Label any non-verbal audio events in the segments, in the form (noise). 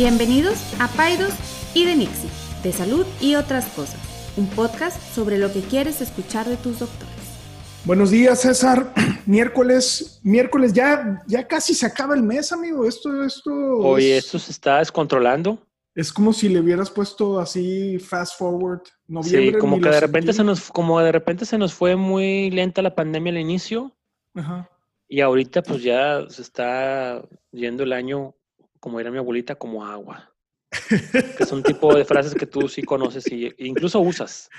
Bienvenidos a Paidos y de Nixie, de salud y otras cosas, un podcast sobre lo que quieres escuchar de tus doctores. Buenos días, César. (clears throat) Miércoles, miércoles, ya, ya casi se acaba el mes, amigo. Esto, esto. Oye, esto se está descontrolando. Es como si le hubieras puesto así fast forward. Noviembre, sí, como que de repente sentí. se nos, como de repente se nos fue muy lenta la pandemia al inicio Ajá. y ahorita pues ya se está yendo el año, como era mi abuelita, como agua. Que es (laughs) un tipo de frases que tú sí conoces y e incluso usas.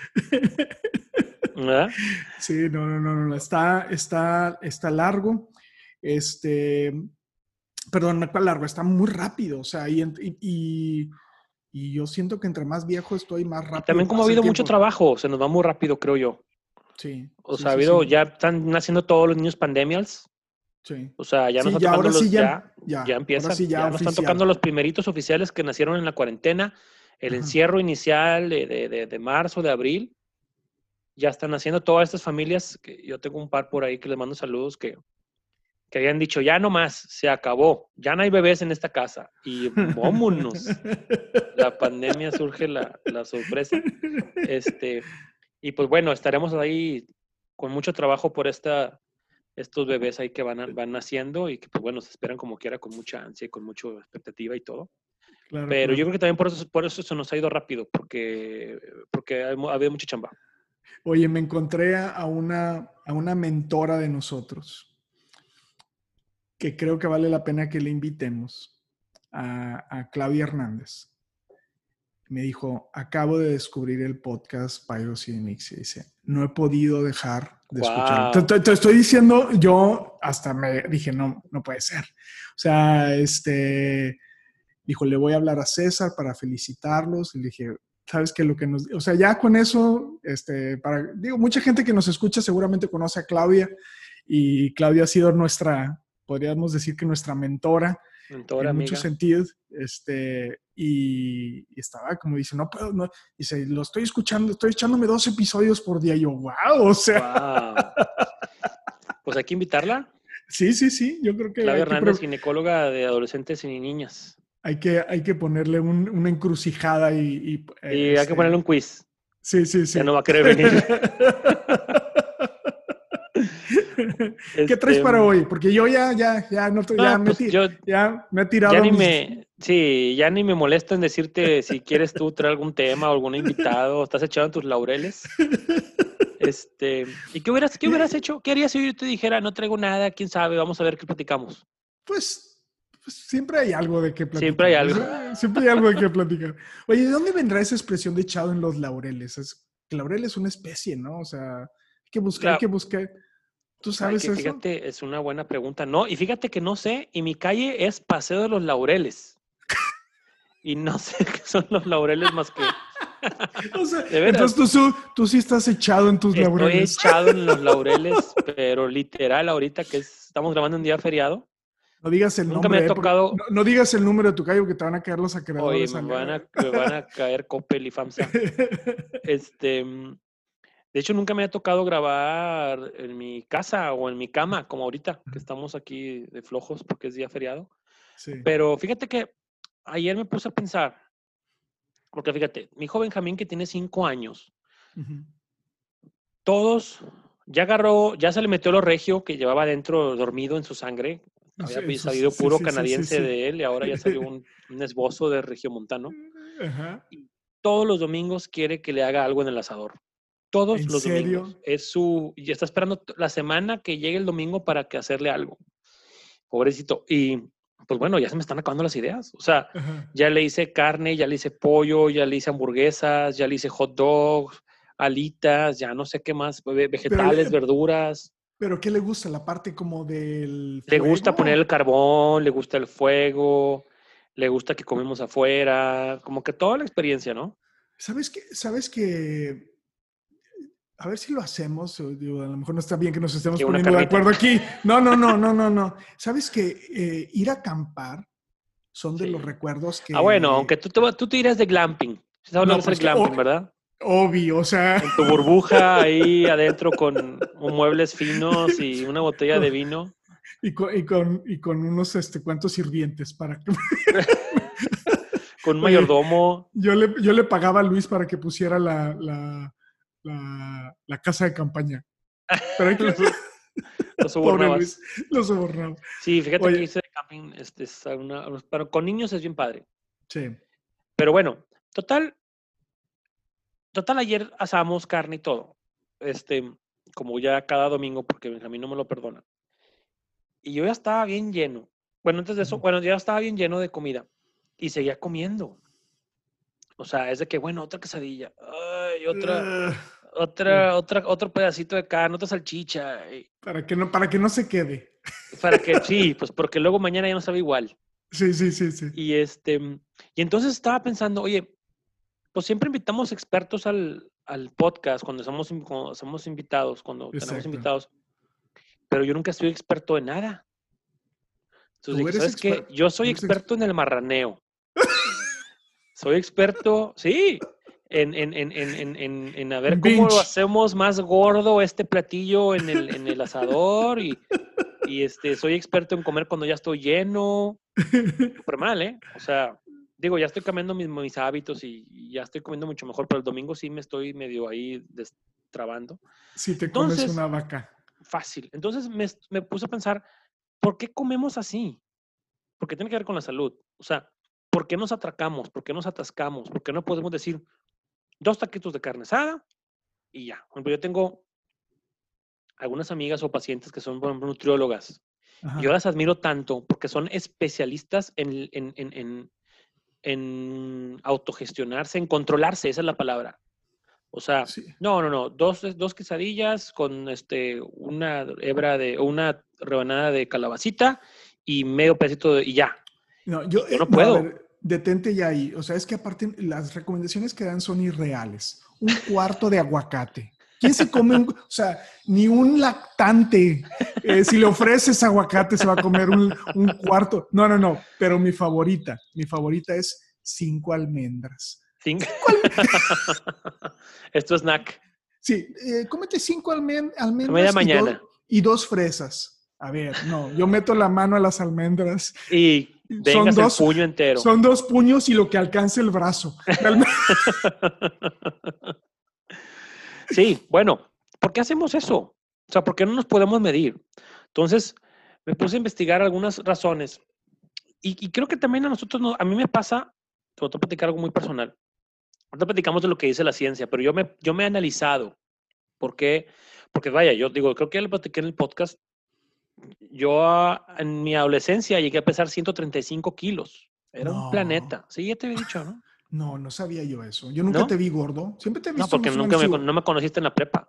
¿Verdad? Sí, no, no, no, no. Está, está, está largo. Este, perdón, no está largo, está muy rápido. O sea, y, y, y- yo siento que entre más viejo estoy, más rápido. También como ha habido mucho trabajo, se nos va muy rápido, creo yo. Sí. O sí, sea, ha habido, sí. ya están naciendo todos los niños pandemials. Sí. O sea, ya Sí, nos están ya, ahora tocando sí los, ya- ya, ya, empiezan, sí ya están tocando los primeritos oficiales que nacieron en la cuarentena, el Ajá. encierro inicial de, de, de- de marzo, de abril, ya están haciendo todas estas familias, que yo tengo un par por ahí que les mando saludos, que, que habían dicho, ya no más, se acabó, ya no hay bebés en esta casa, y vámonos, la pandemia surge la, la sorpresa, este, y pues bueno, estaremos ahí con mucho trabajo por esta, estos bebés ahí que van, van naciendo y que pues bueno, se esperan como quiera con mucha ansia y con mucha expectativa y todo. Claro, Pero claro. yo creo que también por eso, por eso se nos ha ido rápido, porque, porque ha ha habido mucha chamba. Oye, me encontré a a una, a una mentora de nosotros que creo que vale la pena que le invitemos, a, a Claudia Hernández. Me dijo, acabo de descubrir el podcast Pyros y Mix. Y dice, no he podido dejar de te estoy diciendo, yo hasta me dije, no, no puede ser. O sea, este, dijo, le voy a hablar a César para felicitarlos. Y le dije, sabes que lo que nos, o sea, ya con eso, este, para, digo, mucha gente que nos escucha seguramente conoce a Claudia y Claudia ha sido nuestra, podríamos decir que nuestra mentora En amiga. muchos sentidos, este, y, y estaba como dice, no puedo, no, dice, lo estoy escuchando, estoy echándome dos episodios por día, y yo, wow, o sea. (laughs) Pues hay que invitarla. sí, sí, sí, yo creo que, Claudia que, Hernández, ginecóloga de adolescentes y niñas. hay que, hay que ponerle un- una encrucijada y... Y, Y hay que este, ponerle un quiz. Sí, sí, sí. Ya no va a querer venir. (laughs) (laughs) ¿Qué traes Este, para hoy? Porque yo ya, ya, ya, no, estoy- no, ya, me, pues yo ya me he tirado. ya ni mis- me, sí, ya ni me molesta en decirte si quieres tú traer algún tema o algún invitado, estás echado en tus laureles. (laughs) Este, ¿y qué hubieras, qué hubieras hecho? ¿Qué harías si yo te dijera, no traigo nada, quién sabe, vamos a ver qué platicamos? Pues, pues siempre hay algo de qué platicar. Siempre hay algo. (laughs) Siempre hay algo de qué platicar. Oye, ¿de dónde vendrá esa expresión de echado en los laureles? Es, que laurel es una especie, ¿no? O sea, hay que buscar, hay que buscar. ¿Tú Ay, sabes que eso? fíjate, es una buena pregunta. No, y fíjate que no sé, y mi calle es Paseo de los Laureles. Y no (laughs) sé qué son los laureles más que (laughs) O sea, (laughs) entonces tú, tú sí estás echado en tus estoy laureles. echado en los laureles, pero literal ahorita que es- estamos grabando un día feriado. No digas el Nunca me nombre. ha eh, tocado- No, no digas el número de tu calle porque te van a caer los Oye, acreedores. me van a, me van a caer Coppel y FAMSA. Este, mm, de hecho, nunca me ha tocado grabar en mi casa o en mi cama, como ahorita, que estamos aquí de flojos porque es día feriado. Sí. Pero fíjate que ayer me puse a pensar, porque fíjate, mi hijo Benjamín que tiene cinco años, todos, ya agarró, ya se le metió lo regio que llevaba dentro dormido en su sangre. Había salido sí, sí, puro canadiense de él y ahora ya salió un, un esbozo de regiomontano. Ajá. Todos los domingos quiere que le haga algo en el asador. Todos ¿En los serio? domingos. Es su, y está esperando la semana que llegue el domingo para que hacerle algo. Pobrecito. Y pues bueno, ya se me están acabando las ideas. O sea, Ajá. ya le hice carne, ya le hice pollo, ya le hice hamburguesas, ya le hice hot dogs, alitas, ya no sé qué más, ve- vegetales, verduras. Pero ¿qué le gusta? La parte como del. Le gusta poner el carbón, le gusta el fuego, le gusta que comemos afuera, como que toda la experiencia, ¿no? ¿Sabes que ¿Sabes que A ver si lo hacemos. digo, a lo mejor no está bien que nos estemos poniendo de acuerdo aquí. No, no, no, no, no, no. ¿Sabes que eh, ir a acampar son de Sí. los recuerdos que. Ah, bueno, aunque tú te, tú te irías de glamping. ¿Sabes No, lo que es el pues glamping, verdad? Obvio, o sea. En tu burbuja (laughs) ahí adentro con muebles finos y una botella de vino. Y con, y con, y con unos este, cuantos sirvientes para que. (laughs) con un mayordomo. Yo le, yo le pagaba a Luis para que pusiera la, la, la, la casa de campaña. Pero hay que... (laughs) Lo (laughs) Pobre sobornabas. Luis, lo sobornaba. Sí, fíjate Oye. que hice de camping, este, es una- pero con niños es bien padre. Sí. Pero bueno, total, total ayer asamos carne y todo. Este, como ya cada domingo, porque Benjamín no me lo perdona. Y yo ya estaba bien lleno. Bueno, antes de eso, Ujú. bueno, ya estaba bien lleno de comida. Y seguía comiendo. O sea, es de que, bueno, otra quesadilla. Ay, otra, Ugh, otra, otra, otro pedacito de carne, otra salchicha. y- para, que no, para que no se quede. Para que, (laughs) sí, pues porque luego mañana ya no sabe igual. Sí, sí, sí, sí. Y este, y entonces estaba pensando, oye, pues siempre invitamos expertos al, al podcast cuando somos, cuando somos invitados, cuando tenemos Exacto. invitados, pero yo nunca soy experto en nada. Tú Entonces, dije, ¿sabes qué? Yo soy experto en el marraneo. (laughs) soy experto, sí, en, en, en, en, en, en, en a ver cómo lo hacemos más gordo este platillo en el, en el asador y, y este, soy experto en comer cuando ya estoy lleno súper (laughs) mal, ¿eh? O sea, digo, ya estoy cambiando mis, mis hábitos y, y ya estoy comiendo mucho mejor, pero el domingo sí me estoy medio ahí destrabando. Si te comes una vaca. Fácil. Entonces me, me puse a pensar, ¿por qué comemos así? Porque tiene que ver con la salud. O sea, ¿por qué nos atracamos? ¿Por qué nos atascamos? ¿Por qué no podemos decir dos taquitos de carne asada y ya? Por ejemplo, yo tengo algunas amigas o pacientes que son, por ejemplo, nutriólogas. Ajá. Yo las admiro tanto porque son especialistas en, en, en, en, en autogestionarse, en controlarse, esa es la palabra. O sea, Sí. no, no, no, dos, dos quesadillas con este, una hebra de, una rebanada de calabacita y medio pedacito de, y ya. No, yo, Yo no eh, a puedo. Detente ya ahí. O sea, es que aparte las recomendaciones que dan son irreales. Un cuarto de aguacate. ¿Quién se come un, o sea, ni un lactante, eh, si le ofreces aguacate, se va a comer un, un cuarto? No, no, no, pero mi favorita, mi favorita es cinco almendras. Cinco. (laughs) Esto es snack. Sí, eh, cómete cinco almen- almendras y, mañana. dos, y dos fresas. A ver, no, yo meto la mano a las almendras. Y Son dos- el puño entero. Son dos puños y lo que alcance el brazo. (laughs) Sí, bueno, ¿por qué hacemos eso? O sea, ¿por qué no nos podemos medir? Entonces, me puse a investigar algunas razones. Y, y creo que también a nosotros, no- a mí me pasa, te voy a platicar algo muy personal. Ahorita platicamos de lo que dice la ciencia, pero yo me, yo me he analizado. ¿Por qué? Porque vaya, yo digo, creo que ya lo platiqué en el podcast. Yo en mi adolescencia llegué a pesar 135 kilos. Era No. un planeta. Sí, ya te había dicho, ¿no? No, no sabía yo eso. Yo nunca ¿No? te vi gordo. Siempre te he visto. No, porque nunca me, no me conociste en la prepa.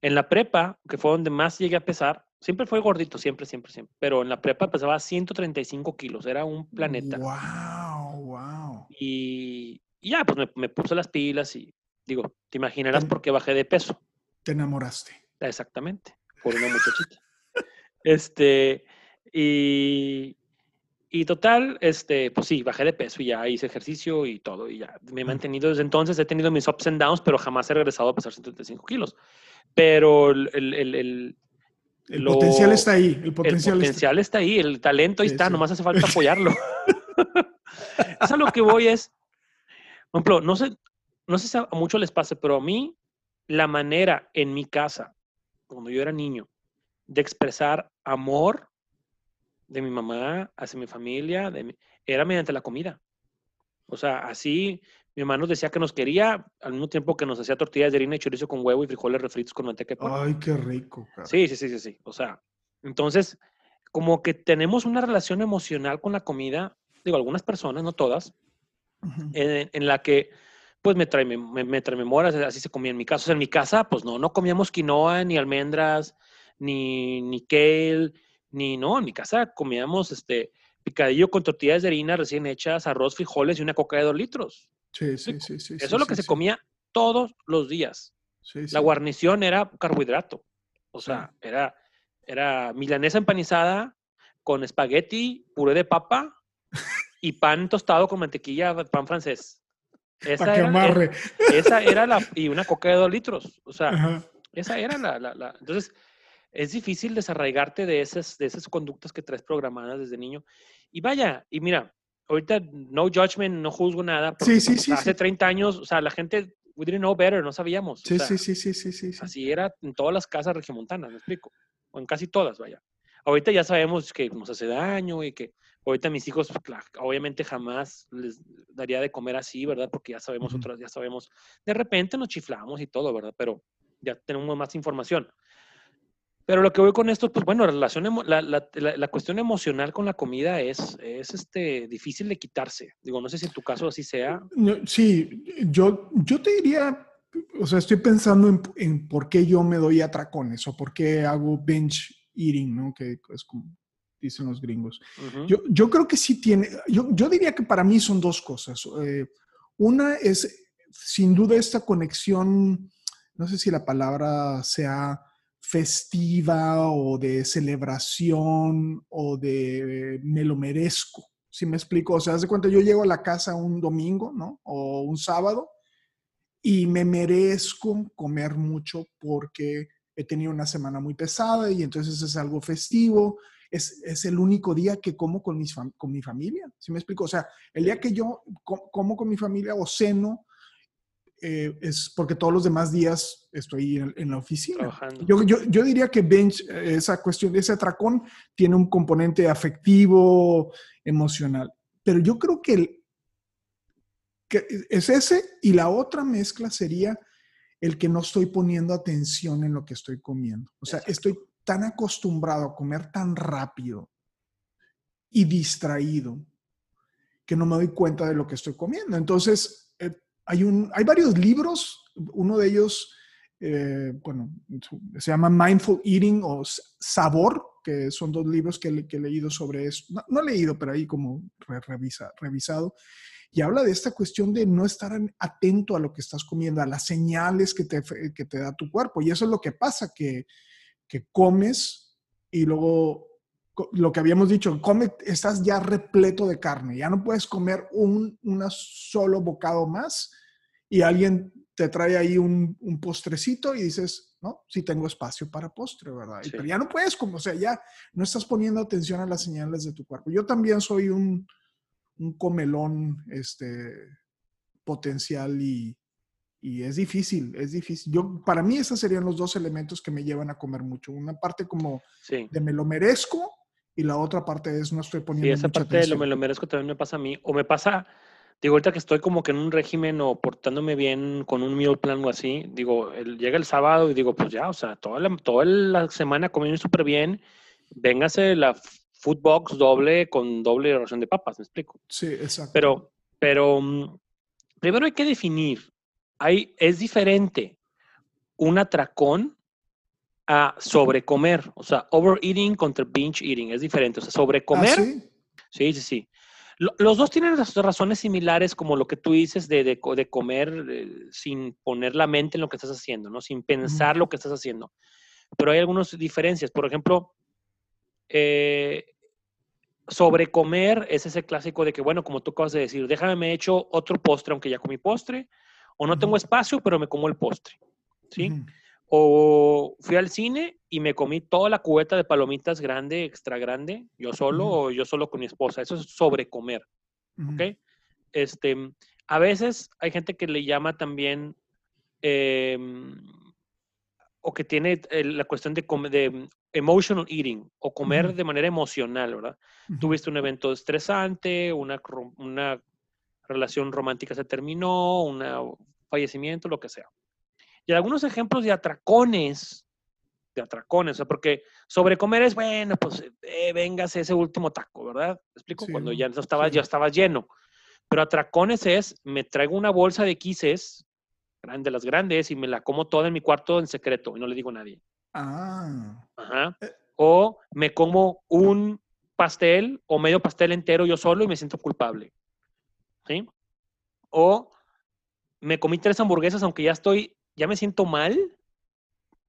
En la prepa, que fue donde más llegué a pesar, siempre fue gordito, siempre, siempre, siempre. Pero en la prepa pesaba 135 kilos, era un planeta. Wow, wow. Y, y ya, pues me, me puse las pilas y digo, te imaginarás por qué bajé de peso. Te enamoraste. Exactamente, por una muchachita. Este, y, y total, este, pues sí, bajé de peso y ya hice ejercicio y todo, y ya me he mantenido desde entonces, he tenido mis ups and downs, pero jamás he regresado a pesar 135 kilos. Pero el, el, el, el- El Lo- potencial está ahí. El el potencial, potencial, está ahí, el talento ahí Sí, está, sí. nomás hace falta (laughs) apoyarlo. es a lo que voy es, por ejemplo, no sé, no sé si a muchos les pase, pero a mí la manera en mi casa, cuando yo era niño, de expresar amor de mi mamá hacia mi familia, de mi- era mediante la comida. O sea, así mi mamá nos decía que nos quería, al mismo tiempo que nos hacía tortillas de harina y chorizo con huevo y frijoles refritos con manteca de puerco. Ay, qué rico. cara. Sí, sí, sí, sí, sí. O sea, entonces, como que tenemos una relación emocional con la comida, digo, algunas personas, no todas, en, en la que, pues, me trae, me, me trae memorias, así se comía en mi casa. O sea, en mi casa, pues, no, no comíamos quinoa, ni almendras, ni, ni kale, ni, no, en mi casa comíamos, este, picadillo con tortillas de harina recién hechas, arroz, frijoles y una coca de dos litros. Sí, sí, sí, sí. Eso sí, es lo sí, que se comía todos los días. La guarnición era carbohidrato. O sea, era, era milanesa empanizada con espagueti, puré de papa (laughs) y pan tostado con mantequilla, pan francés. Esa que era, amarre. e- esa era la, y una coca de dos litros. O sea, Ajá. esa era la, la, la- Entonces, es difícil desarraigarte de esas, de esas conductas que traes programadas desde niño. Y vaya, y mira, ahorita no judgment, no juzgo nada. Sí, sí, sí, Hace sí. 30 años, o sea, la gente, we didn't know better, no sabíamos. o Sí, sea, sí, sí, sí, sí, sí, sí. Así era en todas las casas regiomontanas, me explico. O en casi todas, vaya. Ahorita ya sabemos que nos hace daño y que ahorita mis hijos, pues, obviamente jamás les daría de comer así, ¿verdad? Porque ya sabemos Ujú. otras, ya sabemos. De repente nos chiflamos y todo, ¿verdad? Pero ya tenemos más información. Pero lo que voy con esto, pues bueno, la, relación la, la- la- la cuestión emocional con la comida es, es este, difícil de quitarse. Digo, no sé si en tu caso así sea. Sí, yo, yo te diría, o sea, estoy pensando en, en por qué yo me doy atracones o por qué hago binge eating, ¿no? Que es como dicen los gringos. Yo, yo creo que sí tiene, yo, yo diría que para mí son dos cosas. Eh, una es sin duda esta conexión, no sé si la palabra sea festiva o de celebración o de me lo merezco. Si me explico, o sea, haz de cuenta, yo llego a la casa un domingo, ¿no? O un sábado y me merezco comer mucho porque he tenido una semana muy pesada y entonces es algo festivo. Es, es el único día que como con, mis con mi familia. ¿Sí me explico? O sea, el día que yo co- como con mi familia o ceno, eh, es porque todos los demás días estoy en, en la oficina. Yo, yo, yo diría que bench, eh, esa cuestión, ese atracón tiene un componente afectivo, emocional. Pero yo creo que, el- que es ese y la otra mezcla sería el que no estoy poniendo atención en lo que estoy comiendo. O sea, Exacto. estoy tan acostumbrado a comer tan rápido y distraído que no me doy cuenta de lo que estoy comiendo. Entonces, hay, un, hay varios libros, uno de ellos, eh, bueno, se llama Mindful Eating o Sabor, que son dos libros que, que he leído sobre eso. No, no he leído, pero ahí como re- revisa, revisado. Y habla de esta cuestión de no estar en- atento a lo que estás comiendo, a las señales que te, que te da tu cuerpo. Y eso es lo que pasa, que, que comes y luego lo que habíamos dicho, come, estás ya repleto de carne, ya no puedes comer un una solo bocado más y alguien te trae ahí un, un postrecito y dices, no, sí tengo espacio para postre, ¿verdad? Sí. Pero ya no puedes, como, o sea, ya no estás poniendo atención a las señales de tu cuerpo. Yo también soy un, un comelón este, potencial y, y es difícil, es difícil. Yo, para mí, esos serían los dos elementos que me llevan a comer mucho. Una parte como Sí. de me lo merezco y la otra parte es no estoy poniendo esa mucha parte de lo atención. me lo merezco también me pasa a mí. O me pasa, digo, ahorita que estoy como que en un régimen o portándome bien con un meal plan o así, digo, el- llega el sábado y digo, pues ya, o sea, toda la, toda la semana comiendo súper bien, véngase la food box doble con doble ración de papas, me explico. Sí, exacto. Pero, pero mm, primero hay que definir, hay, es diferente un atracón a sobrecomer, o sea, overeating contra binge eating, es diferente, o sea, ¿Ah, sobrecomer. sí? Sí, sí, sí. Lo- Los dos tienen razones similares, como lo que tú dices de, de de comer eh, sin poner la mente en lo que estás haciendo, ¿no? Sin pensar lo que estás haciendo. Pero hay algunas diferencias. Por ejemplo, eh, sobrecomer es ese clásico de que, bueno, como tú acabas de decir, déjame me echo otro postre, aunque ya comí postre, o no tengo espacio, pero me como el postre, ¿sí? Ujú. O fui al cine y me comí toda la cubeta de palomitas grande, extra grande, yo solo o yo solo con mi esposa. Eso es sobrecomer, Ujú. ¿ok? Este, a veces hay gente que le llama también, em, o que tiene eh, la cuestión de, de emotional eating, o comer de manera emocional, ¿verdad? Tuviste un evento estresante, una, una relación romántica se terminó, un fallecimiento, lo que sea. Y algunos ejemplos de atracones, de atracones, o sea, porque sobrecomer es, bueno, pues eh, véngase ese último taco, ¿verdad? ¿Me explico? Sí, Cuando ya no estaba, sí. ya estaba lleno. Pero atracones es, me traigo una bolsa de quises, grande, las grandes, y me la como toda en mi cuarto en secreto y no le digo a nadie. Ah, Ajá. Eh. O me como un pastel o medio pastel entero yo solo y me siento culpable. ¿Sí? O me comí tres hamburguesas aunque ya estoy, ya me siento mal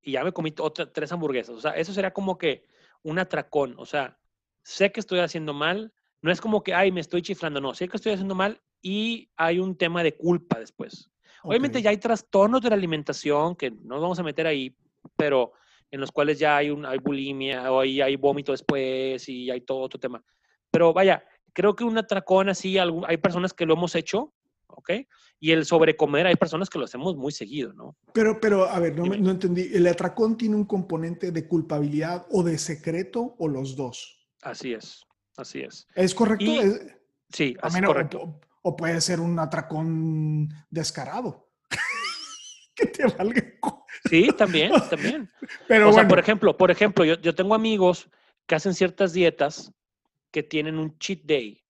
y ya me comí otra, tres hamburguesas. O sea, eso sería como que un atracón. O sea, sé que estoy haciendo mal. No es como que, ay, me estoy chiflando. No, sé que estoy haciendo mal y hay un tema de culpa después. Obviamente ok. ya hay trastornos de la alimentación que no nos vamos a meter ahí, pero en los cuales ya hay, un, hay bulimia o hay, hay vómito después y hay todo otro tema. Pero vaya, creo que un atracón así, hay personas que lo hemos hecho, ¿ok? Y el sobrecomer, hay personas que lo hacemos muy seguido, ¿no? Pero, pero, a ver, no, me- no entendí. ¿El atracón tiene un componente de culpabilidad o de secreto o los dos? Así es, así es. ¿Es correcto? Y- Es- Sí, a así menos- correcto. O, o puede ser un atracón descarado. (laughs) que te valga. Sí, también, también. Pero o sea, bueno, por ejemplo, por ejemplo, yo, yo tengo amigos que hacen ciertas dietas que tienen un cheat day,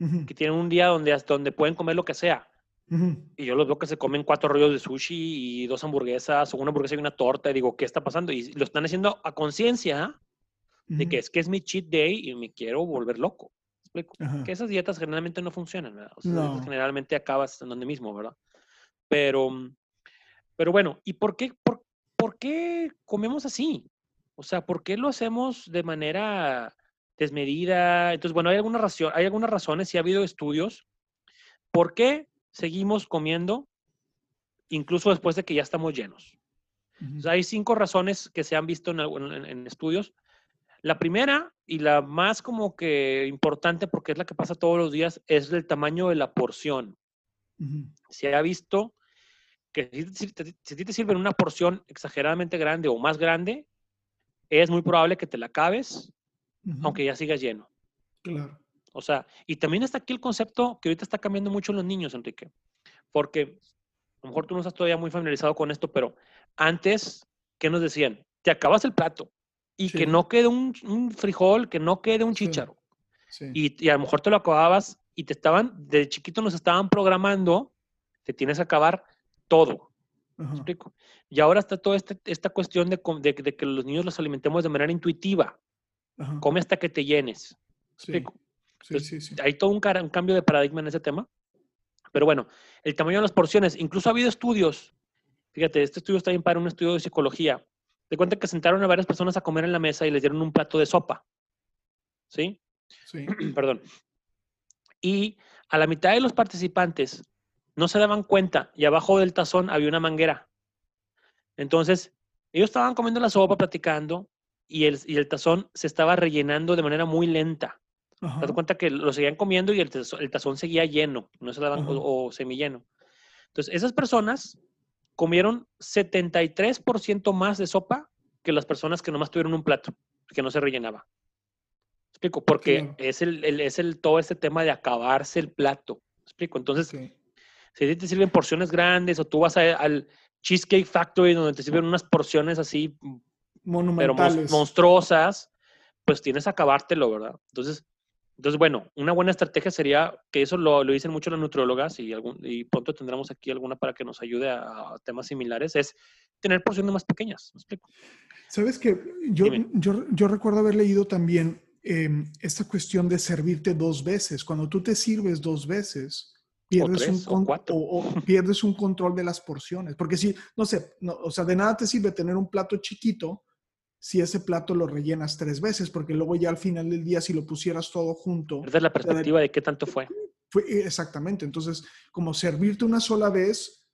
ujú, que tienen un día donde, donde pueden comer lo que sea. ujú, Y yo los veo que se comen cuatro rollos de sushi y dos hamburguesas, o una hamburguesa y una torta, y digo, ¿qué está pasando? Y lo están haciendo a conciencia de que es que es mi cheat day y me quiero volver loco. ¿Me explico? Que esas dietas generalmente no funcionan, ¿verdad? O sea, No. generalmente acabas en donde mismo, ¿verdad? Pero, pero bueno, ¿y por qué, por, por qué comemos así? O sea, ¿por qué lo hacemos de manera desmedida? Entonces, bueno, hay algunas, razón, hay algunas razones, y ha habido estudios. ¿Por qué seguimos comiendo incluso después de que ya estamos llenos? hay cinco razones que se han visto en, algún- en- en estudios. La primera y la más como que importante, porque es la que pasa todos los días, es el tamaño de la porción. Se ha visto que si, te- si te sirven una porción exageradamente grande o más grande, es muy probable que te la acabes, aunque ya sigas lleno. Claro. O sea, y también está aquí el concepto que ahorita está cambiando mucho en los niños, Enrique, porque a lo mejor tú no estás todavía muy familiarizado con esto, pero antes, ¿qué nos decían? Te acabas el plato y Sí. que no quede un, un frijol, que no quede un chícharo. Sí. Y, y a lo mejor te lo acababas y te estaban, de chiquito nos estaban programando, te tienes que acabar todo. ¿me ajá? Y ahora está toda este- esta cuestión de- de que los niños los alimentemos de manera intuitiva. Ajá, Come hasta que te llenes. sí, sí, Entonces, sí, sí. Hay todo un, cambio de paradigma en ese tema. Pero bueno, el tamaño de las porciones. Incluso ha habido estudios. Fíjate, este estudio está bien para un estudio de psicología. De cuenta que sentaron a varias personas a comer en la mesa y les dieron un plato de sopa. ¿Sí? Sí. (clears throat) Perdón. Y a la mitad de los participantes no se daban cuenta y abajo del tazón había una manguera. Entonces, ellos estaban comiendo la sopa, platicando, y el, y el tazón se estaba rellenando de manera muy lenta. Te das cuenta que lo seguían comiendo y el tazón, el tazón seguía lleno, no se daban, o, o semilleno. Entonces, esas personas comieron 73% más de sopa que las personas que nomás tuvieron un plato, que no se rellenaba. Explico, porque es, el, el- es el, todo este tema de acabarse el plato. Explico, entonces, sí. si te sirven porciones grandes o tú vas a- al Cheesecake Factory donde te sirven unas porciones así, pero monstruosas, pues tienes que acabártelo, ¿verdad? Entonces, entonces, bueno, una buena estrategia sería, que eso lo, lo dicen mucho las nutriólogas y, algún, y pronto tendremos aquí alguna para que nos ayude a, a temas similares, es tener porciones más pequeñas. ¿Me explico? Sabes que yo, yo, yo recuerdo haber leído también em, esta cuestión de servirte dos veces. Cuando tú te sirves dos veces, pierdes, un, tres, o con- cuatro. o- o pierdes un control de las porciones. Porque si, no sé, no, o sea, de nada te sirve tener un plato chiquito si ese plato lo rellenas tres veces, porque luego ya al final del día, si lo pusieras todo junto, Perder la perspectiva de qué tanto fue. fue eh, exactamente. Entonces, como servirte una sola vez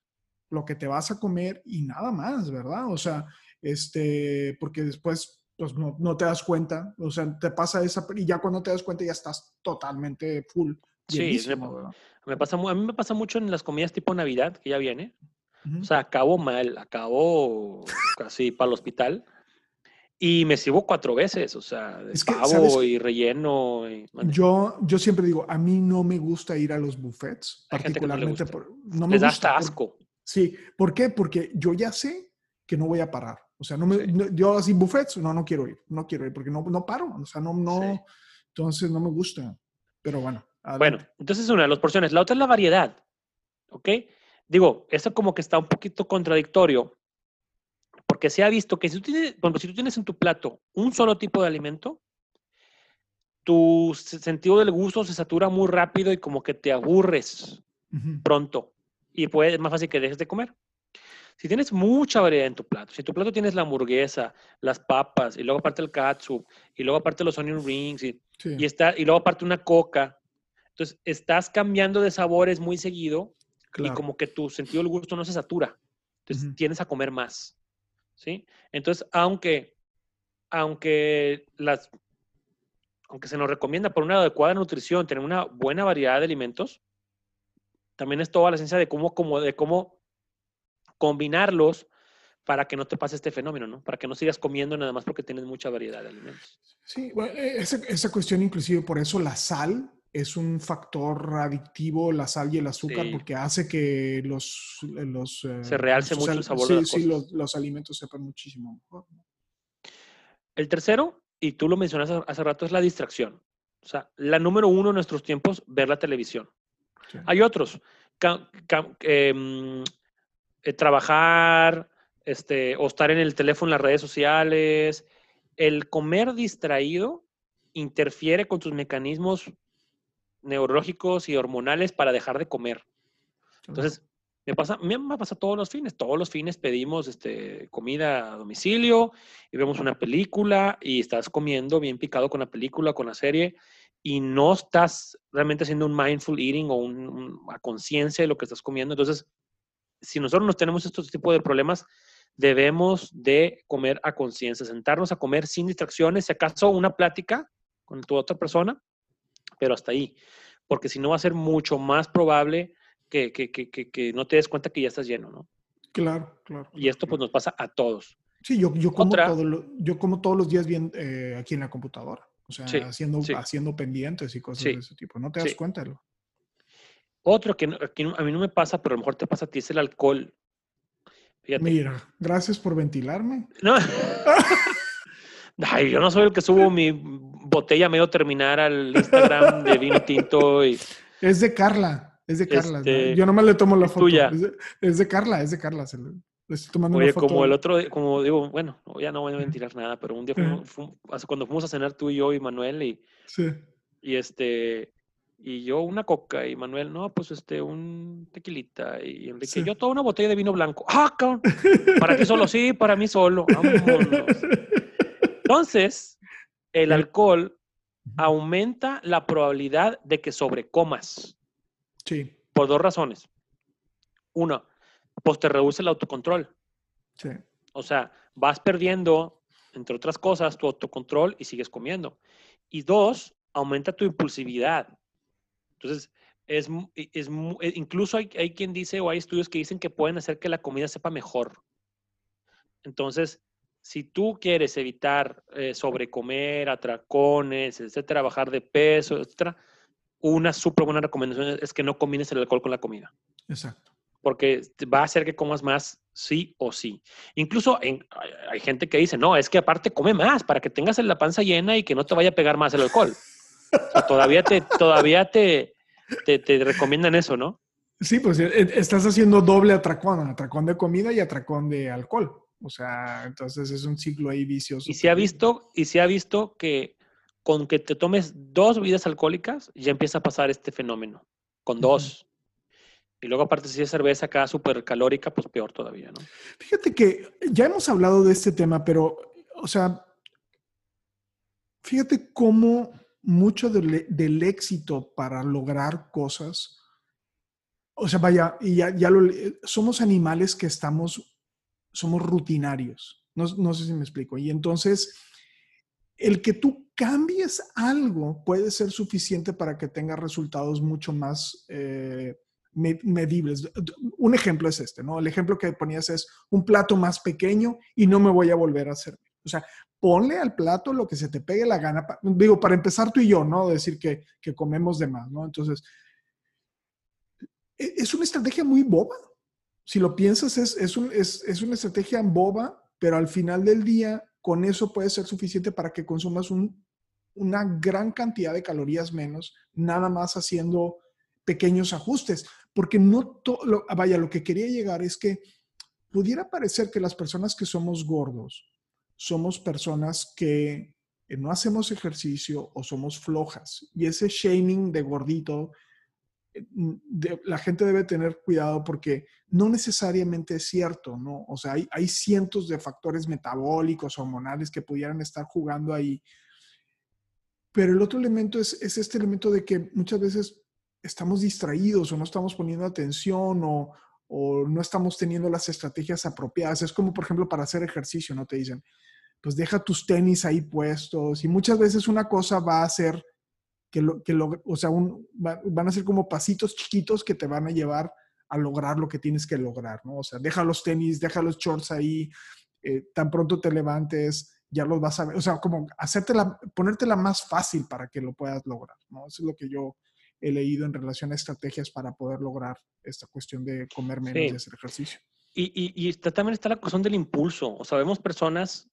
lo que te vas a comer y nada más, ¿verdad? O sea, este, porque después pues no, no te das cuenta, o sea, te pasa esa, y ya cuando te das cuenta ya estás totalmente full. Sí, me-. Me pasa, a mí me pasa mucho en las comidas tipo Navidad, que ya viene. Ujú. O sea, acabo mal, acabo (laughs) casi para el hospital. Y me sirvo cuatro veces, o sea, de Es que, pavo y relleno. Y, yo, yo siempre digo, a mí no me gusta ir a los buffets, Hay gente que no le particularmente gusta. por, no me Les da gusta hasta por- asco. Sí, ¿por qué? Porque yo ya sé que no voy a parar. O sea, no me, Sí. no- yo así buffets, no, no quiero ir, no quiero ir porque no, no paro. O sea, no, no, Sí. entonces no me gusta. Pero bueno. Bueno, adelante. entonces es una de las porciones. La otra es la variedad. ¿Ok? Digo, esto como que está un poquito contradictorio. Porque se ha visto que si tú tienes, ejemplo, si tú tienes en tu plato un solo tipo de alimento, tu se- sentido del gusto se satura muy rápido y como que te aburres pronto. Y puede, es más fácil que dejes de comer. Si tienes mucha variedad en tu plato, si en tu plato tienes la hamburguesa, las papas, y luego aparte el katsu, y luego aparte los onion rings, y Sí. y, está, y luego aparte una coca. Entonces, estás cambiando de sabores muy seguido claro. y como que tu sentido del gusto no se satura. Entonces, tienes a comer más. ¿Sí? Entonces, aunque, aunque las, aunque se nos recomienda por una adecuada nutrición, tener una buena variedad de alimentos, también es toda la ciencia de cómo, cómo, de cómo combinarlos para que no te pase este fenómeno, ¿no? Para que no sigas comiendo nada más porque tienes mucha variedad de alimentos. Sí, e, esa, esa cuestión inclusive por eso la sal es un factor adictivo, la sal y el azúcar, Sí. porque hace que los... los eh, Se realce los mucho el sabor sí, de las sí, cosas. los, los alimentos sepan muchísimo mejor. El tercero, y tú lo mencionaste hace rato, es la distracción. O sea, la número uno en nuestros tiempos, ver la televisión. Sí. Hay otros. em, eh, trabajar, este, o estar en el teléfono, en las redes sociales. El comer distraído interfiere con tus mecanismos neurológicos y hormonales para dejar de comer. Entonces, me pasa, me, pasa todos los fines. Todos los fines pedimos este, comida a domicilio y vemos una película y estás comiendo bien picado con la película, con la serie y no estás realmente haciendo un mindful eating o un- a conciencia de lo que estás comiendo. Entonces, si nosotros nos tenemos estos tipos de problemas, debemos de comer a conciencia, sentarnos a comer sin distracciones, si acaso una plática con tu otra persona, pero hasta ahí, porque si no va a ser mucho más probable que, que, que, que, no te des cuenta que ya estás lleno, ¿no? Claro, claro. Y esto pues nos pasa a todos. Sí, yo, yo, como, Otra- todo lo- yo como todos los días bien eh, aquí en la computadora. O sea, Sí, haciendo, sí. haciendo pendientes y cosas Sí, de ese tipo. No te das cuenta. de lo- Otro que, que a mí no me pasa, pero a lo mejor te pasa a ti, es el alcohol. Fíjate. Mira, gracias por ventilarme. No. (laughs) (laughs) Ay, yo no soy el que subo mi botella medio terminar al Instagram de vino (laughs) tinto y Es de Carla. Es de Carla. ¿no? Este, Yo nomás le tomo la es foto. tuya. Es de, es de Carla, es de Carla. se le, le estoy tomando Oye, foto. como el otro, como digo, bueno, ya no voy a ventilar nada, pero un día fuimos- cuando fuimos a cenar tú y yo y Manuel y, Sí. y este y yo una coca y Manuel, no, pues este un tequilita y Enrique, Sí. yo toda una botella de vino blanco. Ah, cabrón. Para ti solo, (laughs) sí, para mí solo. Vámonos. (laughs) Entonces, el alcohol aumenta la probabilidad de que sobrecomas Sí, por dos razones. Una, pues te reduce el autocontrol. sí. O sea, vas perdiendo, entre otras cosas, tu autocontrol y sigues comiendo. Y dos, aumenta tu impulsividad. Entonces, es, i- es e- incluso hay, hay quien dice o hay estudios que dicen que pueden hacer que la comida sepa mejor. Entonces, si tú quieres evitar eh, sobrecomer, atracones, etcétera, bajar de peso, etcétera, una súper buena recomendación es que no combines el alcohol con la comida Exacto. porque va a hacer que comas más sí o sí. Incluso en- hay, hay gente que dice, no, es que aparte come más para que tengas la panza llena y que no te vaya a pegar más el alcohol. O sea, todavía te, todavía te, te, te recomiendan eso, ¿no? Sí, pues eh, estás haciendo doble atracón, atracón de comida y atracón de alcohol. O sea, entonces es un ciclo ahí vicioso. Y se ha visto, y se ha visto que con que te tomes dos bebidas alcohólicas ya empieza a pasar este fenómeno, con dos. Y luego aparte si es cerveza acá súper calórica, pues peor todavía, ¿no? Fíjate que ya hemos hablado de este tema, pero, o sea, fíjate cómo mucho del, del éxito para lograr cosas, o sea, vaya, y ya, ya lo, somos animales que estamos, somos rutinarios. No, no sé si me explico. Y entonces, el que tú cambies algo puede ser suficiente para que tengas resultados mucho más eh, me- medibles. Un ejemplo es este, ¿no? El ejemplo que ponías es un plato más pequeño y no me voy a volver a hacer. O sea, ponle al plato lo que se te pegue la gana. Digo, para empezar tú y yo, ¿no? Decir que, que comemos de más, ¿no? Entonces, e- es una estrategia muy boba. Si lo piensas, es, es, un- es- es una estrategia boba, pero al final del día, con eso puede ser suficiente para que consumas un- una gran cantidad de calorías menos, nada más haciendo pequeños ajustes. Porque no, to- lo- vaya, lo que quería llegar es que pudiera parecer que las personas que somos gordos somos personas que no hacemos ejercicio o somos flojas. Y ese shaming de gordito, de- la gente debe tener cuidado porque no necesariamente es cierto, ¿no? O sea, hay, cientos de factores metabólicos, hormonales que pudieran estar jugando ahí. Pero el otro elemento es, es este elemento de que muchas veces estamos distraídos o no estamos poniendo atención o, o no estamos teniendo las estrategias apropiadas. Es como, por ejemplo, para hacer ejercicio, ¿no? Te dicen, pues deja tus tenis ahí puestos y muchas veces una cosa va a ser que lo, que lo o sea, un, van a ser como pasitos chiquitos que te van a llevar a lograr lo que tienes que lograr, ¿no? O sea, deja los tenis, deja los shorts ahí, eh, tan pronto te levantes, ya los vas a ver, o sea, como hacértela, ponértela más fácil para que lo puedas lograr, ¿no? Eso es lo que yo he leído en relación a estrategias para poder lograr esta cuestión de comer menos y hacer ejercicio. Y, y, y también está la cuestión del impulso. O sea, vemos personas,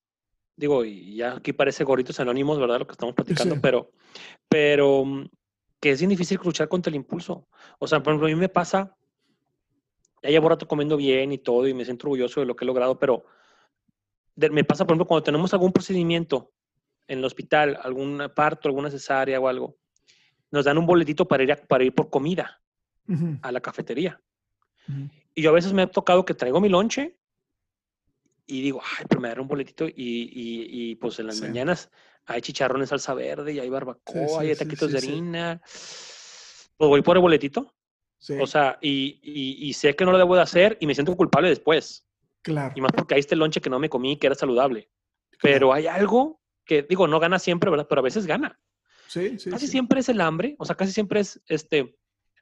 digo, y ya aquí parece gorritos anónimos, ¿verdad? Lo que estamos platicando, pero, pero mm, que es bien difícil luchar contra el impulso. O sea, por ejemplo, a mí me pasa, ya llevo rato comiendo bien y todo, y me siento orgulloso de lo que he logrado, pero me pasa, por ejemplo, cuando tenemos algún procedimiento en el hospital, algún parto, alguna cesárea o algo, nos dan un boletito para ir, para ir por comida a la cafetería. Y yo a veces me ha tocado que traigo mi lonche y digo, ay, pero me daré un boletito y, y, pues en las mañanas hay chicharrones salsa verde y hay barbacoa y hay taquitos de harina. Pues voy por el boletito. O sea, y, y, sé que no lo debo de hacer y me siento culpable después. Claro. Y más porque hay este lonche que no me comí, que era saludable. Pero hay algo que, digo, no gana siempre, ¿verdad? Pero a veces gana. Sí, sí. Casi siempre es el hambre, o sea, casi siempre es este.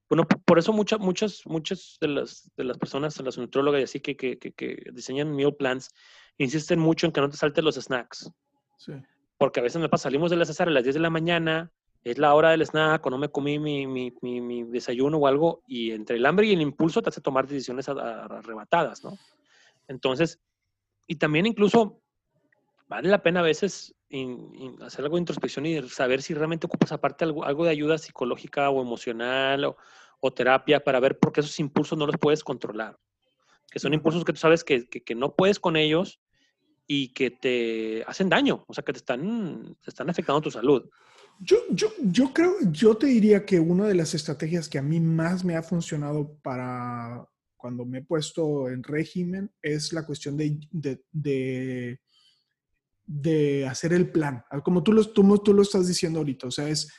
Bueno, por eso muchas, muchas, muchas de las, de las personas, las nutrólogas y así que, que, que, diseñan meal plans, insisten mucho en que no te salten los snacks. Sí. Porque a veces me pasa, salimos de la cesárea a las 10 de la mañana, es la hora del snack, o no me comí mi, mi, mi, desayuno o algo, y entre el hambre y el impulso te hace tomar decisiones arrebatadas, ¿no? Entonces, y también incluso vale la pena a veces hacer algo de introspección y saber si realmente ocupas aparte algo, algo de ayuda psicológica o emocional o, terapia para ver por qué esos impulsos no los puedes controlar. Que son impulsos que tú sabes que, que, no puedes con ellos y que te hacen daño, o sea, que te están, te están afectando tu salud. Yo, yo, yo creo, yo te diría que una de las estrategias que a mí más me ha funcionado para cuando me he puesto en régimen es la cuestión de, de, de, hacer el plan. Como tú lo, tú, tú lo estás diciendo ahorita, o sea, es,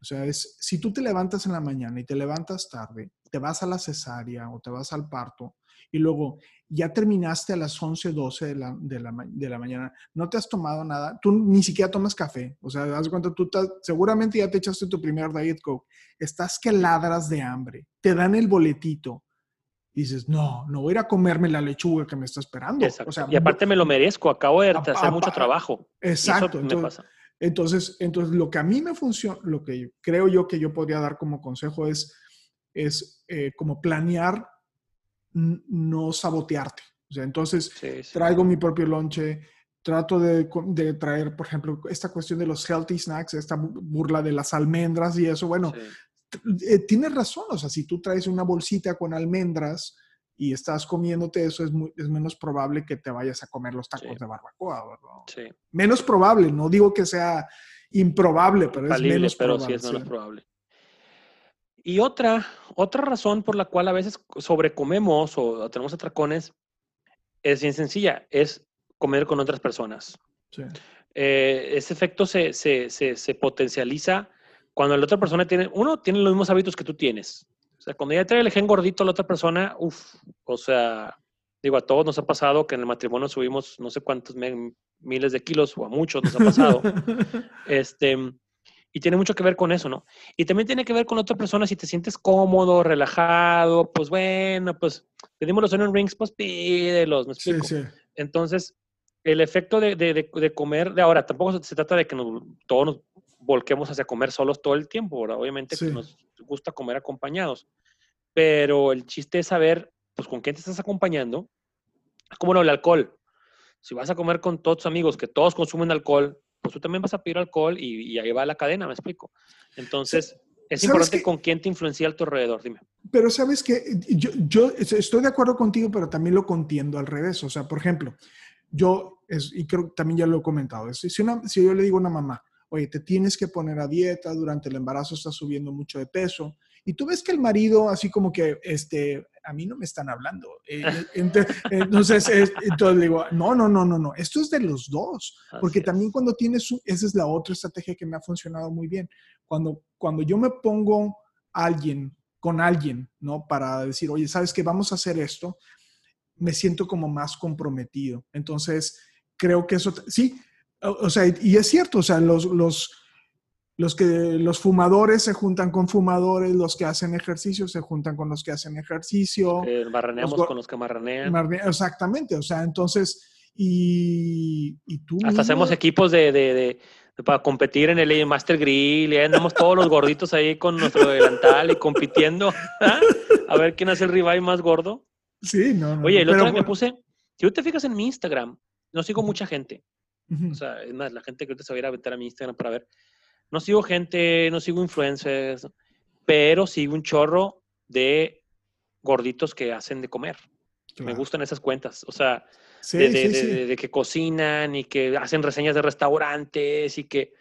o sea, es, si tú te levantas en la mañana y te levantas tarde, te vas a la cesárea o te vas al parto y luego ya terminaste a las 11, 12 de la, de la, de la mañana, no te has tomado nada, tú ni siquiera tomas café, o sea, das cuenta, tú seguramente ya te echaste tu primer Diet Coke, estás que ladras de hambre, te dan el boletito, dices, no, no voy a ir a comerme la lechuga que me está esperando. O sea, y aparte me lo merezco, acabo de hacer mucho trabajo. Exacto. Entonces, entonces, entonces, lo que a mí me funciona, lo que creo yo que yo podría dar como consejo es, es eh, como planear no sabotearte. O sea, entonces traigo mi propio lonche, trato de, de, traer, por ejemplo, esta cuestión de los healthy snacks, esta burla de las almendras y eso, bueno, eh, tienes razón, o sea, si tú traes una bolsita con almendras y estás comiéndote eso, es, es menos probable que te vayas a comer los tacos de barbacoa, ¿verdad? Sí. Menos probable, no digo que sea improbable, pero es menos pero probable. Sí es menos probable. Y otra, otra razón por la cual a veces sobrecomemos o tenemos atracones es bien sencilla, es comer con otras personas. Sí. Eh, ese efecto se, se, se, se potencializa cuando la otra persona tiene, uno, tiene los mismos hábitos que tú tienes. O sea, cuando ya trae el gen gordito a la otra persona, uff, o sea, digo, a todos nos ha pasado que en el matrimonio subimos no sé cuántos miles de kilos, o a muchos nos ha pasado. (laughs) este, y tiene mucho que ver con eso, ¿no? Y también tiene que ver con otra persona, si te sientes cómodo, relajado, pues bueno, pues pedimos los onion rings, pues pídelos, ¿me explico? Sí, sí. Entonces, el efecto de, de, de, comer, de ahora, tampoco se trata de que nos, todos nos volquemos hacia comer solos todo el tiempo, ¿verdad? Obviamente que nos gusta comer acompañados, pero el chiste es saber, pues, con quién te estás acompañando. Como no, el alcohol. Si vas a comer con todos tus amigos que todos consumen alcohol, pues tú también vas a pedir alcohol y, ahí va la cadena, me explico. Entonces, es importante con quién te influencia a tu alrededor, dime. Pero sabes que yo, yo estoy de acuerdo contigo, pero también lo contiendo al revés. O sea, por ejemplo, yo, es, y creo que también ya lo he comentado, si, una, si yo le digo a una mamá, oye, te tienes que poner a dieta, durante el embarazo estás subiendo mucho de peso, y tú ves que el marido así como que, este, a mí no me están hablando. Eh, (laughs) eh, entonces, entonces digo, no, no, no, no, no, esto es de los dos, porque también cuando tienes, esa es la otra estrategia que me ha funcionado muy bien. Cuando, cuando yo me pongo alguien, con alguien, ¿no? Para decir, oye, ¿sabes qué? Vamos a hacer esto, me siento como más comprometido. Entonces, creo que eso, sí, O sea, y es cierto, o sea, los, los, los, que, los fumadores se juntan con fumadores, los que hacen ejercicio se juntan con los que hacen ejercicio. Eh, marraneamos con los que marranean. Exactamente, o sea, entonces, y, y tú... Hasta hacemos equipos de, de, de, para competir en el Master Grill y andamos todos los gorditos ahí con nuestro delantal y compitiendo ¿ah? a ver quién hace el ribeye más gordo. Sí, no, no Oye, el otro día me puse, si tú te fijas en mi Instagram, no sigo mucha gente. O sea, es más, la gente que ahorita se va a ir a meter a mi Instagram para ver. No sigo gente, no sigo influencers, pero sigo un chorro de gorditos que hacen de comer. Me claro. gustan esas cuentas. O sea, Sí, de, de- sí, de- sí. de- de que cocinan y que hacen reseñas de restaurantes y que...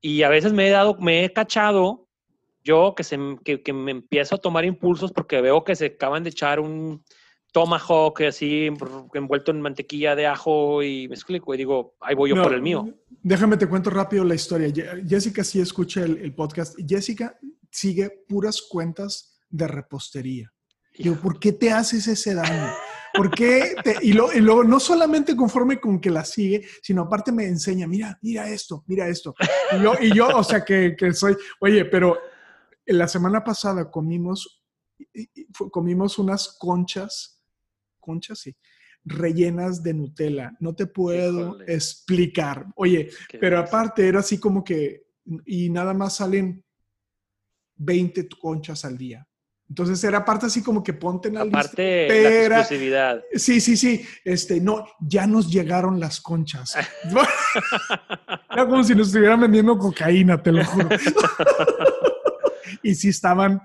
Y a veces me he dado, me he cachado yo que, se, que, que me empiezo a tomar impulsos porque veo que se acaban de echar un tomahawk así envuelto en mantequilla de ajo y me explico y digo, ahí voy yo No, por el mío. Déjame te cuento rápido la historia. Jessica sí escucha el, el podcast. Jessica sigue puras cuentas de repostería. Digo, ¿por qué te haces ese daño? ¿Por qué? te- y, lo- y luego no solamente conforme con que la sigue, sino aparte me enseña, mira, mira esto, mira esto. Y yo, y yo o sea, que, que soy, oye, pero la semana pasada comimos, comimos unas conchas, conchas, sí, rellenas de Nutella. No te puedo Híjole. explicar. Oye, Qué pero aparte era así como que, y nada más salen 20 conchas al día. Entonces era aparte así como que ponte en la lista. Aparte, la exclusividad. Sí, sí, sí. Este, no, ya nos llegaron las conchas. (laughs) Era como si nos estuvieran vendiendo cocaína, te lo juro. (laughs) y sí estaban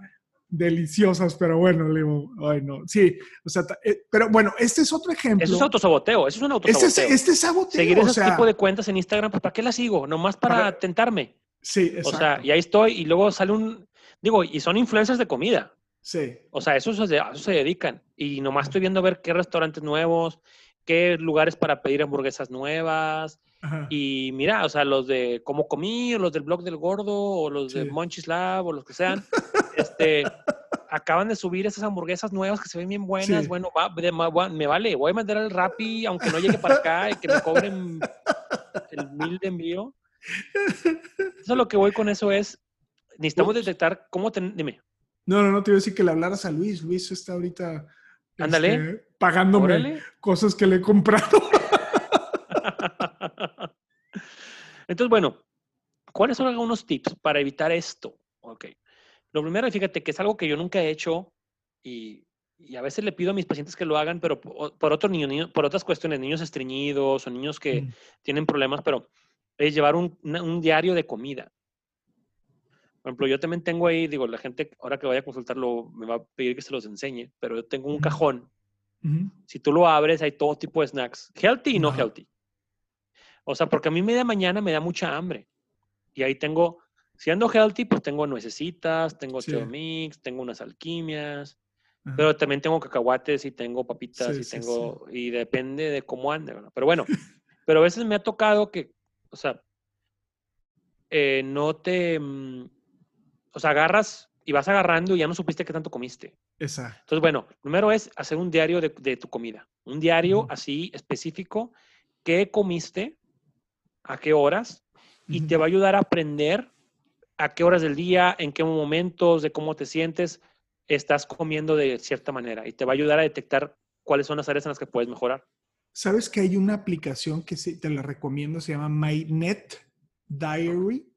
deliciosas, pero bueno, le digo, ay no. Sí, o sea, eh, pero bueno, este es otro ejemplo. Eso es autosaboteo, eso es un este es, autosaboteo. este es saboteo. Seguir o ese sea, tipo de cuentas en Instagram, pues ¿para qué las sigo? Nomás para Para- tentarme. Sí, O exacto. sea, y ahí estoy y luego sale un... Digo, y son influencers de comida. Sí. O sea, eso, se- a eso se dedican. Y nomás estoy viendo a ver qué restaurantes nuevos, qué lugares para pedir hamburguesas nuevas. Ajá. Y mira, o sea, los de Cómo Comí, o los del Blog del Gordo, o los de Sí. Monchis Lab, o los que sean, (laughs) este, acaban de subir esas hamburguesas nuevas que se ven bien buenas. Sí. Bueno, va- de- va- me vale, voy a mandar al Rappi, aunque no llegue para acá y que me cobren el mil de envío. Eso lo que voy con eso es, necesitamos Ups. detectar cómo, ten- dime, No, no, no, te iba a decir que le hablaras a Luis. Luis está ahorita Ándale. este, pagándome órale. cosas que le he comprado. (laughs) Entonces, bueno, ¿cuáles son algunos tips para evitar esto? Ok. Lo primero, fíjate que es algo que yo nunca he hecho y, y a veces le pido a mis pacientes que lo hagan, pero por, por otro niño, niño- por otras cuestiones, niños estreñidos o niños que Mm. tienen problemas, pero es llevar un, una- un diario de comida. Por ejemplo, yo también tengo ahí, digo, la gente ahora que vaya a consultarlo me va a pedir que se los enseñe, pero yo tengo un cajón Ujú. si tú lo abres, hay todo tipo de snacks, healthy y no Ajá. healthy. O sea, porque a mí media mañana me da mucha hambre. Y ahí tengo, siendo healthy, pues tengo nuecesitas, tengo Sí. Mix, tengo unas alquimias, Ajá. pero también tengo cacahuates y tengo papitas Sí, y sí, tengo, y depende de cómo ande, ¿verdad? Pero bueno, (laughs) pero a veces me ha tocado que, o sea, eh, no te, mm, o sea, agarras y vas agarrando y ya no supiste qué tanto comiste. Exacto. Entonces, bueno, primero es hacer un diario de, de tu comida. Un diario así específico, qué comiste, a qué horas, y te va a ayudar a aprender a qué horas del día, en qué momentos, de cómo te sientes, estás comiendo de cierta manera. Y te va a ayudar a detectar cuáles son las áreas en las que puedes mejorar. ¿Sabes que hay una aplicación que sí te la recomiendo? Se llama MyNet Diary.